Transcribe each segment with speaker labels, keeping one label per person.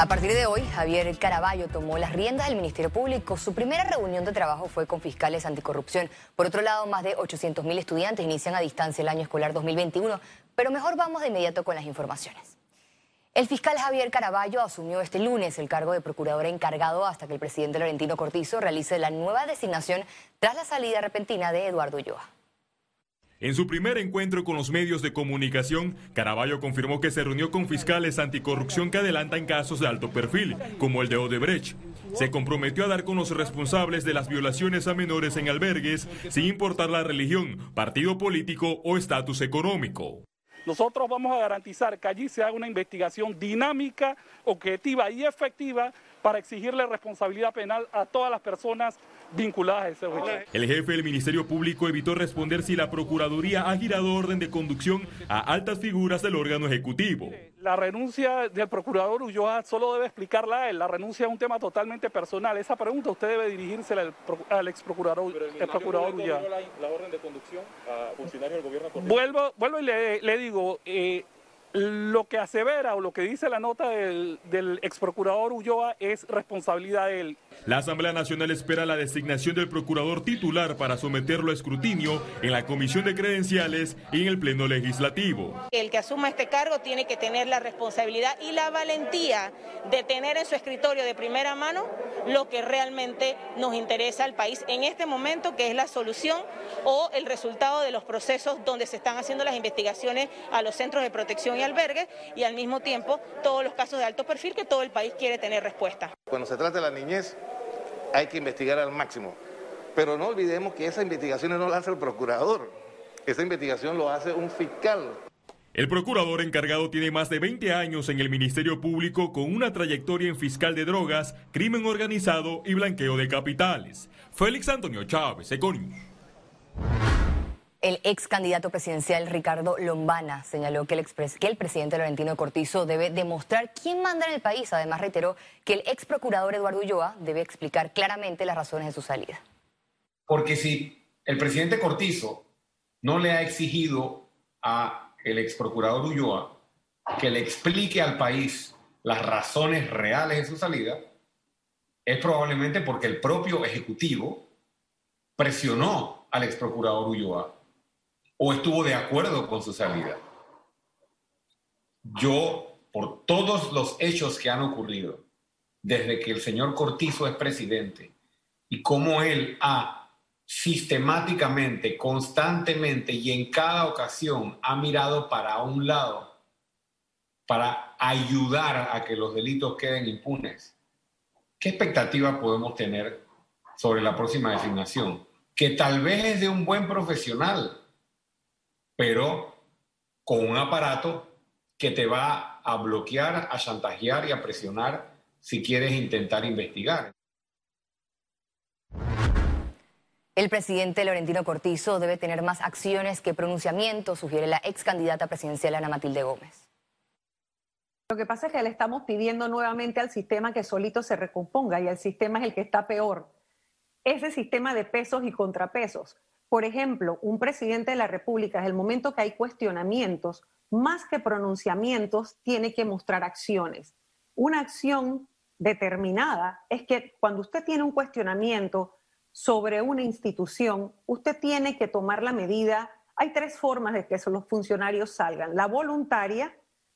Speaker 1: A partir de hoy, Javier Caraballo tomó las riendas del Ministerio Público. Su primera reunión de trabajo fue con fiscales anticorrupción. Por otro lado, más de 800.000 estudiantes inician a distancia el año escolar 2021. Pero mejor vamos de inmediato con las informaciones. El fiscal Javier Caraballo asumió este lunes el cargo de procurador encargado hasta que el presidente Laurentino Cortizo realice la nueva designación tras la salida repentina de Eduardo Ulloa.
Speaker 2: En su primer encuentro con los medios de comunicación, Caraballo confirmó que se reunió con fiscales anticorrupción que adelantan casos de alto perfil, como el de Odebrecht. Se comprometió a dar con los responsables de las violaciones a menores en albergues, sin importar la religión, partido político o estatus económico.
Speaker 3: Nosotros vamos a garantizar que allí se haga una investigación dinámica, objetiva y efectiva para exigirle responsabilidad penal a todas las personas vinculadas a ese
Speaker 2: hecho. El jefe del Ministerio Público evitó responder si la Procuraduría ha girado orden de conducción a altas figuras del órgano ejecutivo.
Speaker 3: La renuncia del procurador Ulloa solo debe explicarla a él. La renuncia es un tema totalmente personal. Esa pregunta usted debe dirigirse al, ex procurador, el procurador Ulloa. La, orden de conducción a funcionarios del gobierno? Vuelvo, vuelvo y le, digo, eh, lo que asevera o lo que dice la nota del, del ex procurador Ulloa es responsabilidad de él.
Speaker 2: La Asamblea Nacional espera la designación del procurador titular para someterlo a escrutinio en la Comisión de Credenciales y en el Pleno Legislativo.
Speaker 4: El que asuma este cargo tiene que tener la responsabilidad y la valentía de tener en su escritorio de primera mano lo que realmente nos interesa al país en este momento, que es la solución o el resultado de los procesos donde se están haciendo las investigaciones a los centros de protección y albergues y al mismo tiempo todos los casos de alto perfil que todo el país quiere tener respuesta.
Speaker 5: Cuando se trata de la niñez, hay que investigar al máximo. Pero no olvidemos que esa investigación no la hace el procurador, esa investigación lo hace un fiscal.
Speaker 2: El procurador encargado tiene más de 20 años en el Ministerio Público con una trayectoria en fiscal de drogas, crimen organizado y blanqueo de capitales. Félix Antonio Chávez, Econius.
Speaker 1: El ex candidato presidencial Ricardo Lombana señaló que el, que el presidente Laurentino Cortizo debe demostrar quién manda en el país. Además, reiteró que el ex procurador Eduardo Ulloa debe explicar claramente las razones de su salida.
Speaker 6: Porque si el presidente Cortizo no le ha exigido a el ex procurador Ulloa que le explique al país las razones reales de su salida, es probablemente porque el propio Ejecutivo presionó al ex procurador Ulloa o estuvo de acuerdo con su salida. Yo, por todos los hechos que han ocurrido desde que el señor Cortizo es presidente y cómo él ha sistemáticamente, constantemente y en cada ocasión ha mirado para un lado para ayudar a que los delitos queden impunes. ¿Qué expectativa podemos tener sobre la próxima designación? Que tal vez es de un buen profesional, pero con un aparato que te va a bloquear, a chantajear y a presionar si quieres intentar investigar.
Speaker 1: El presidente Laurentino Cortizo debe tener más acciones que pronunciamientos, sugiere la ex candidata presidencial Ana Matilde Gómez.
Speaker 7: Lo que pasa es que le estamos pidiendo nuevamente al sistema que solito se recomponga y el sistema es el que está peor. Ese sistema de pesos y contrapesos. Por ejemplo, un presidente de la República, desde el momento que hay cuestionamientos, más que pronunciamientos, tiene que mostrar acciones. Una acción determinada es que cuando usted tiene un cuestionamiento sobre una institución, usted tiene que tomar la medida. Hay tres formas de que los funcionarios salgan, la voluntaria,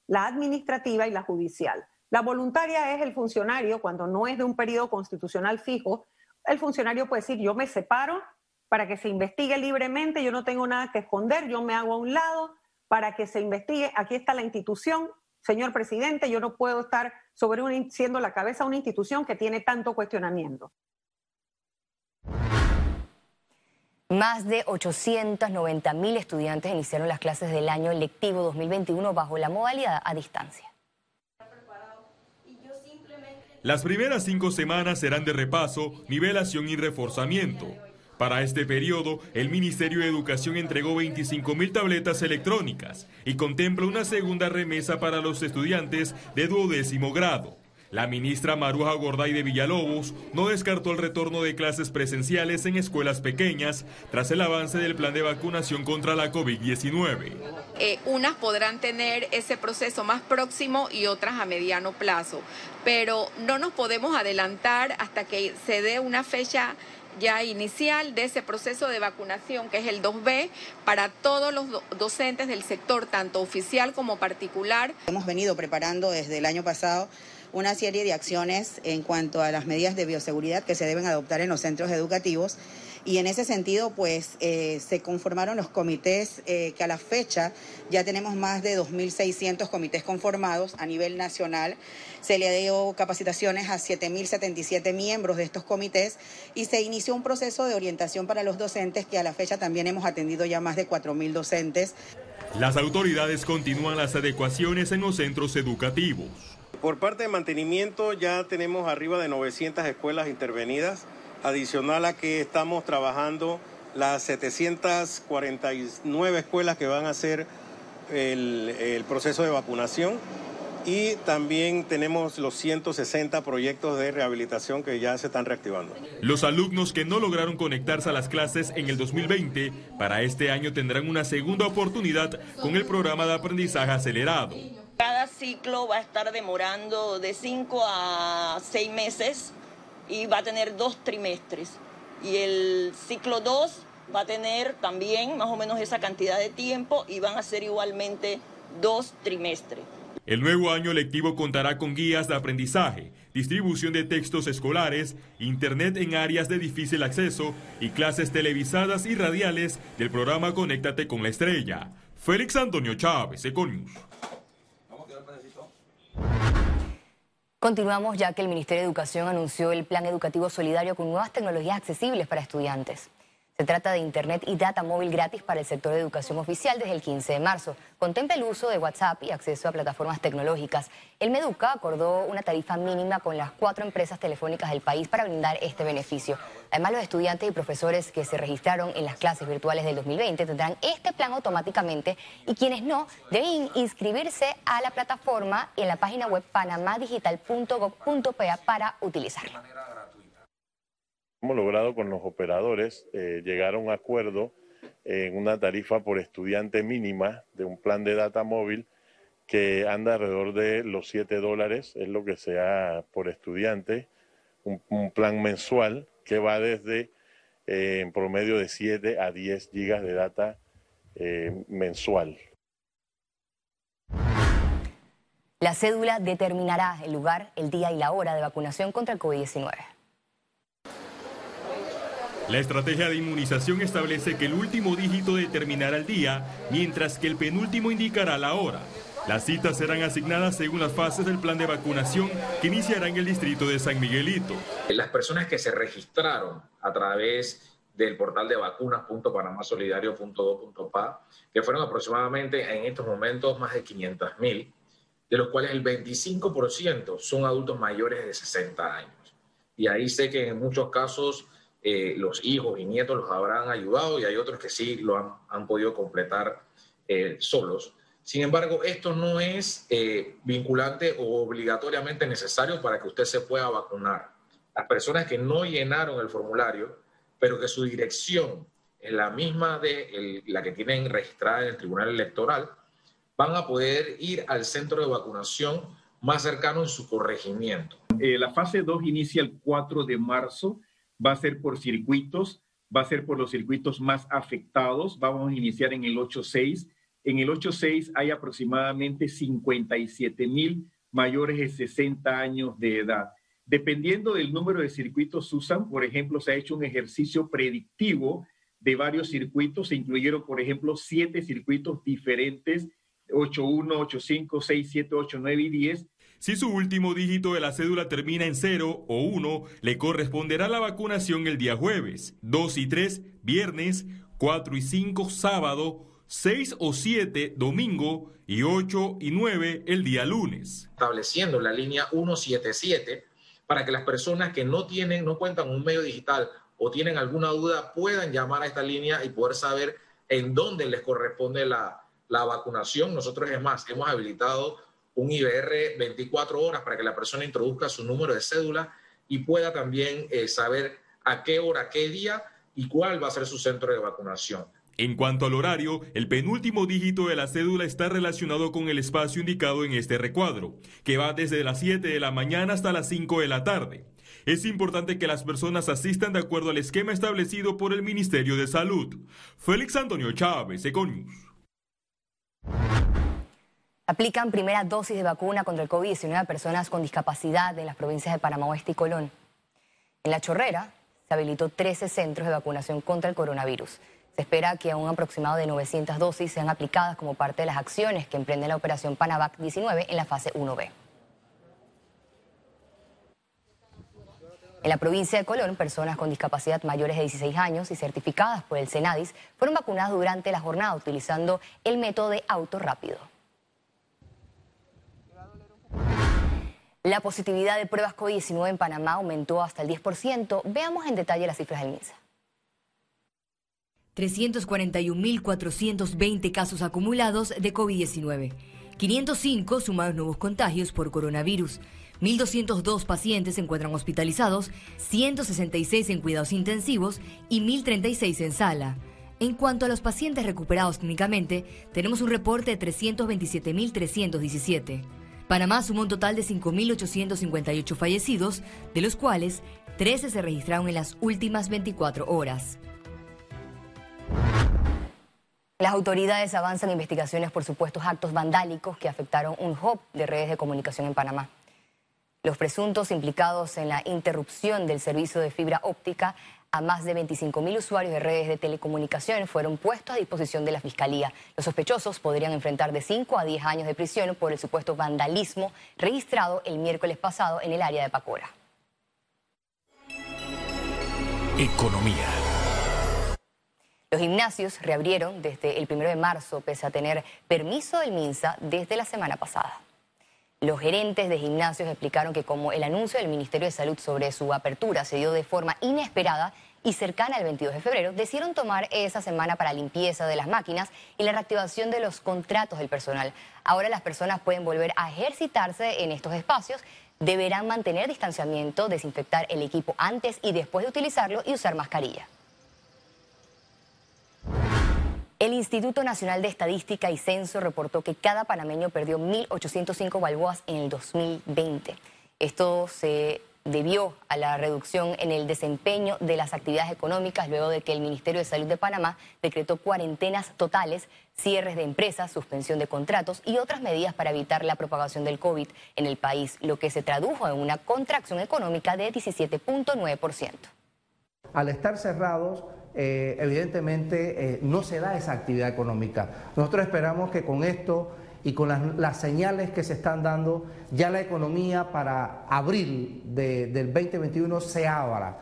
Speaker 7: la administrativa y la judicial. La voluntaria es el funcionario, cuando no es de un periodo constitucional fijo, el funcionario puede decir, yo me separo para que se investigue libremente, yo no tengo nada que esconder, yo me hago a un lado para que se investigue, aquí está la institución, señor presidente, yo no puedo estar sobre un, siendo la cabeza de una institución que tiene tanto cuestionamiento.
Speaker 1: Más de 890 mil estudiantes iniciaron las clases del año lectivo 2021 bajo la modalidad a distancia.
Speaker 2: Las primeras cinco semanas serán de repaso, nivelación y reforzamiento. Para este periodo, el Ministerio de Educación entregó 25.000 tabletas electrónicas y contempla una segunda remesa para los estudiantes de duodécimo grado. La ministra Maruja Gorday de Villalobos no descartó el retorno de clases presenciales en escuelas pequeñas tras el avance del plan de vacunación contra la COVID-19.
Speaker 8: Eh, unas podrán tener ese proceso más próximo y otras a mediano plazo, pero no nos podemos adelantar hasta que se dé una fecha ya inicial de ese proceso de vacunación, que es el 2B, para todos los docentes del sector, tanto oficial como particular.
Speaker 9: Hemos venido preparando desde el año pasado una serie de acciones en cuanto a las medidas de bioseguridad que se deben adoptar en los centros educativos. Y en ese sentido, pues eh, se conformaron los comités eh, que a la fecha ya tenemos más de 2.600 comités conformados a nivel nacional. Se le dio capacitaciones a 7.077 miembros de estos comités y se inició un proceso de orientación para los docentes que a la fecha también hemos atendido ya más de 4.000 docentes.
Speaker 2: Las autoridades continúan las adecuaciones en los centros educativos.
Speaker 10: Por parte de mantenimiento ya tenemos arriba de 900 escuelas intervenidas, adicional a que estamos trabajando las 749 escuelas que van a hacer el, proceso de vacunación y también tenemos los 160 proyectos de rehabilitación que ya se están reactivando.
Speaker 2: Los alumnos que no lograron conectarse a las clases en el 2020, para este año tendrán una segunda oportunidad con el programa de aprendizaje acelerado.
Speaker 11: Cada ciclo va a estar demorando de 5 a 6 meses y va a tener dos trimestres. Y el ciclo 2 va a tener también más o menos esa cantidad de tiempo y van a ser igualmente dos trimestres.
Speaker 2: El nuevo año lectivo contará con guías de aprendizaje, distribución de textos escolares, internet en áreas de difícil acceso y clases televisadas y radiales del programa Conéctate con la Estrella. Félix Antonio Chávez, Econius.
Speaker 1: Continuamos ya que el Ministerio de Educación anunció el Plan Educativo Solidario con nuevas tecnologías accesibles para estudiantes. Se trata de Internet y data móvil gratis para el sector de educación oficial desde el 15 de marzo. Contempla el uso de WhatsApp y acceso a plataformas tecnológicas. El Meduca acordó una tarifa mínima con las cuatro empresas telefónicas del país para brindar este beneficio. Además, los estudiantes y profesores que se registraron en las clases virtuales del 2020 tendrán este plan automáticamente y quienes no deben inscribirse a la plataforma y en la página web panamadigital.gov.pa para utilizarlo
Speaker 12: hemos logrado con los operadores eh, llegar a un acuerdo en una tarifa por estudiante mínima de un plan de data móvil que anda alrededor de los 7 dólares, es lo que sea por estudiante, un, plan mensual que va desde eh, en promedio de 7 a 10 gigas de data eh, mensual.
Speaker 1: La cédula determinará el lugar, el día y la hora de vacunación contra el COVID-19.
Speaker 2: La estrategia de inmunización establece que el último dígito determinará el día, mientras que el penúltimo indicará la hora. Las citas serán asignadas según las fases del plan de vacunación que iniciará en el distrito de San Miguelito.
Speaker 13: Las personas que se registraron a través del portal de vacunas.panamasolidario.do.pa, que fueron aproximadamente en estos momentos más de 500 mil, de los cuales el 25% son adultos mayores de 60 años. Y ahí sé que en muchos casos eh, los hijos y nietos los habrán ayudado y hay otros que sí lo han, podido completar eh, solos. Sin embargo, esto no es eh, vinculante o obligatoriamente necesario para que usted se pueda vacunar. Las personas que no llenaron el formulario, pero que su dirección es la misma de la que tienen registrada en el Tribunal Electoral, van a poder ir al centro de vacunación más cercano en su corregimiento.
Speaker 14: la fase 2 inicia el 4 de marzo va a ser por circuitos, va a ser por los circuitos más afectados. Vamos a iniciar en el 8.6. En el 8.6 hay aproximadamente 57 mil mayores de 60 años de edad. Dependiendo del número de circuitos usan, por ejemplo, se ha hecho un ejercicio predictivo de varios circuitos. Se incluyeron, por ejemplo, siete circuitos diferentes, 8.1, 8.5, 6, 7, 8, 9 y 10,
Speaker 2: si su último dígito de la cédula termina en 0 o 1, le corresponderá la vacunación el día jueves, 2 y 3 viernes, 4 y 5 sábado, 6 o 7 domingo y 8 y 9 el día lunes.
Speaker 13: Estableciendo la línea 177 para que las personas que no tienen, no cuentan un medio digital o tienen alguna duda puedan llamar a esta línea y poder saber en dónde les corresponde la, la vacunación. Nosotros, es más, hemos habilitado un IBR 24 horas para que la persona introduzca su número de cédula y pueda también eh, saber a qué hora, qué día y cuál va a ser su centro de vacunación.
Speaker 2: En cuanto al horario, el penúltimo dígito de la cédula está relacionado con el espacio indicado en este recuadro, que va desde las 7 de la mañana hasta las 5 de la tarde. Es importante que las personas asistan de acuerdo al esquema establecido por el Ministerio de Salud. Félix Antonio Chávez, Econius.
Speaker 1: Aplican primera dosis de vacuna contra el COVID-19 a personas con discapacidad en las provincias de Panamá Oeste y Colón. En La Chorrera se habilitó 13 centros de vacunación contra el coronavirus. Se espera que un aproximado de 900 dosis sean aplicadas como parte de las acciones que emprende la operación Panavac 19 en la fase 1B. En la provincia de Colón, personas con discapacidad mayores de 16 años y certificadas por el Senadis fueron vacunadas durante la jornada utilizando el método de auto rápido. La positividad de pruebas COVID-19 en Panamá aumentó hasta el 10%. Veamos en detalle las cifras del MINSA.
Speaker 15: 341.420 casos acumulados de COVID-19. 505 sumados nuevos contagios por coronavirus. 1.202 pacientes se encuentran hospitalizados, 166 en cuidados intensivos y 1.036 en sala. En cuanto a los pacientes recuperados clínicamente, tenemos un reporte de 327.317. Panamá sumó un total de 5.858 fallecidos, de los cuales 13 se registraron en las últimas 24 horas.
Speaker 1: Las autoridades avanzan investigaciones por supuestos actos vandálicos que afectaron un hub de redes de comunicación en Panamá. Los presuntos implicados en la interrupción del servicio de fibra óptica a más de 25.000 usuarios de redes de telecomunicación fueron puestos a disposición de la Fiscalía. Los sospechosos podrían enfrentar de 5 a 10 años de prisión por el supuesto vandalismo registrado el miércoles pasado en el área de Pacora.
Speaker 16: Economía.
Speaker 1: Los gimnasios reabrieron desde el 1 de marzo, pese a tener permiso del MINSA desde la semana pasada. Los gerentes de gimnasios explicaron que como el anuncio del Ministerio de Salud sobre su apertura se dio de forma inesperada y cercana al 22 de febrero, decidieron tomar esa semana para limpieza de las máquinas y la reactivación de los contratos del personal. Ahora las personas pueden volver a ejercitarse en estos espacios, deberán mantener distanciamiento, desinfectar el equipo antes y después de utilizarlo y usar mascarilla. El Instituto Nacional de Estadística y Censo reportó que cada panameño perdió 1.805 balboas en el 2020. Esto se debió a la reducción en el desempeño de las actividades económicas luego de que el Ministerio de Salud de Panamá decretó cuarentenas totales, cierres de empresas, suspensión de contratos y otras medidas para evitar la propagación del COVID en el país, lo que se tradujo en una contracción económica de 17.9%.
Speaker 17: Al estar cerrados, eh, evidentemente eh, no se da esa actividad económica. Nosotros esperamos que con esto y con las, señales que se están dando, ya la economía para abril del 2021 se abra.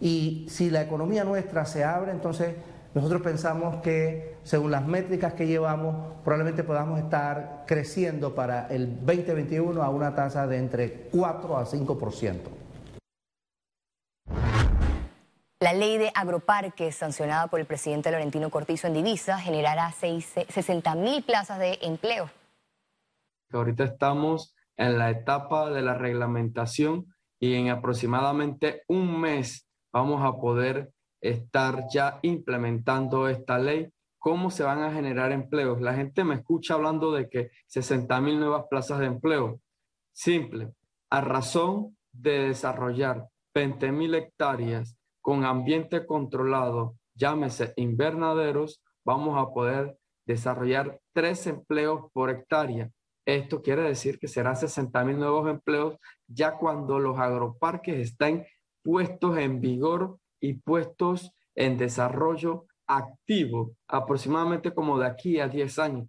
Speaker 17: Y si la economía nuestra se abre, entonces nosotros pensamos que según las métricas que llevamos, probablemente podamos estar creciendo para el 2021 a una tasa de entre 4 a 5%.
Speaker 1: La ley de agroparques sancionada por el presidente Laurentino Cortizo en Divisa generará 60 mil plazas de empleo.
Speaker 18: Ahorita estamos en la etapa de la reglamentación y en aproximadamente un mes vamos a poder estar ya implementando esta ley. ¿Cómo se van a generar empleos? La gente me escucha hablando de que 60 mil nuevas plazas de empleo. Simple, a razón de desarrollar 20 mil hectáreas con ambiente controlado, llámese invernaderos, vamos a poder desarrollar tres empleos por hectárea. Esto quiere decir que serán 60 mil nuevos empleos ya cuando los agroparques estén puestos en vigor y puestos en desarrollo activo, aproximadamente como de aquí a 10 años.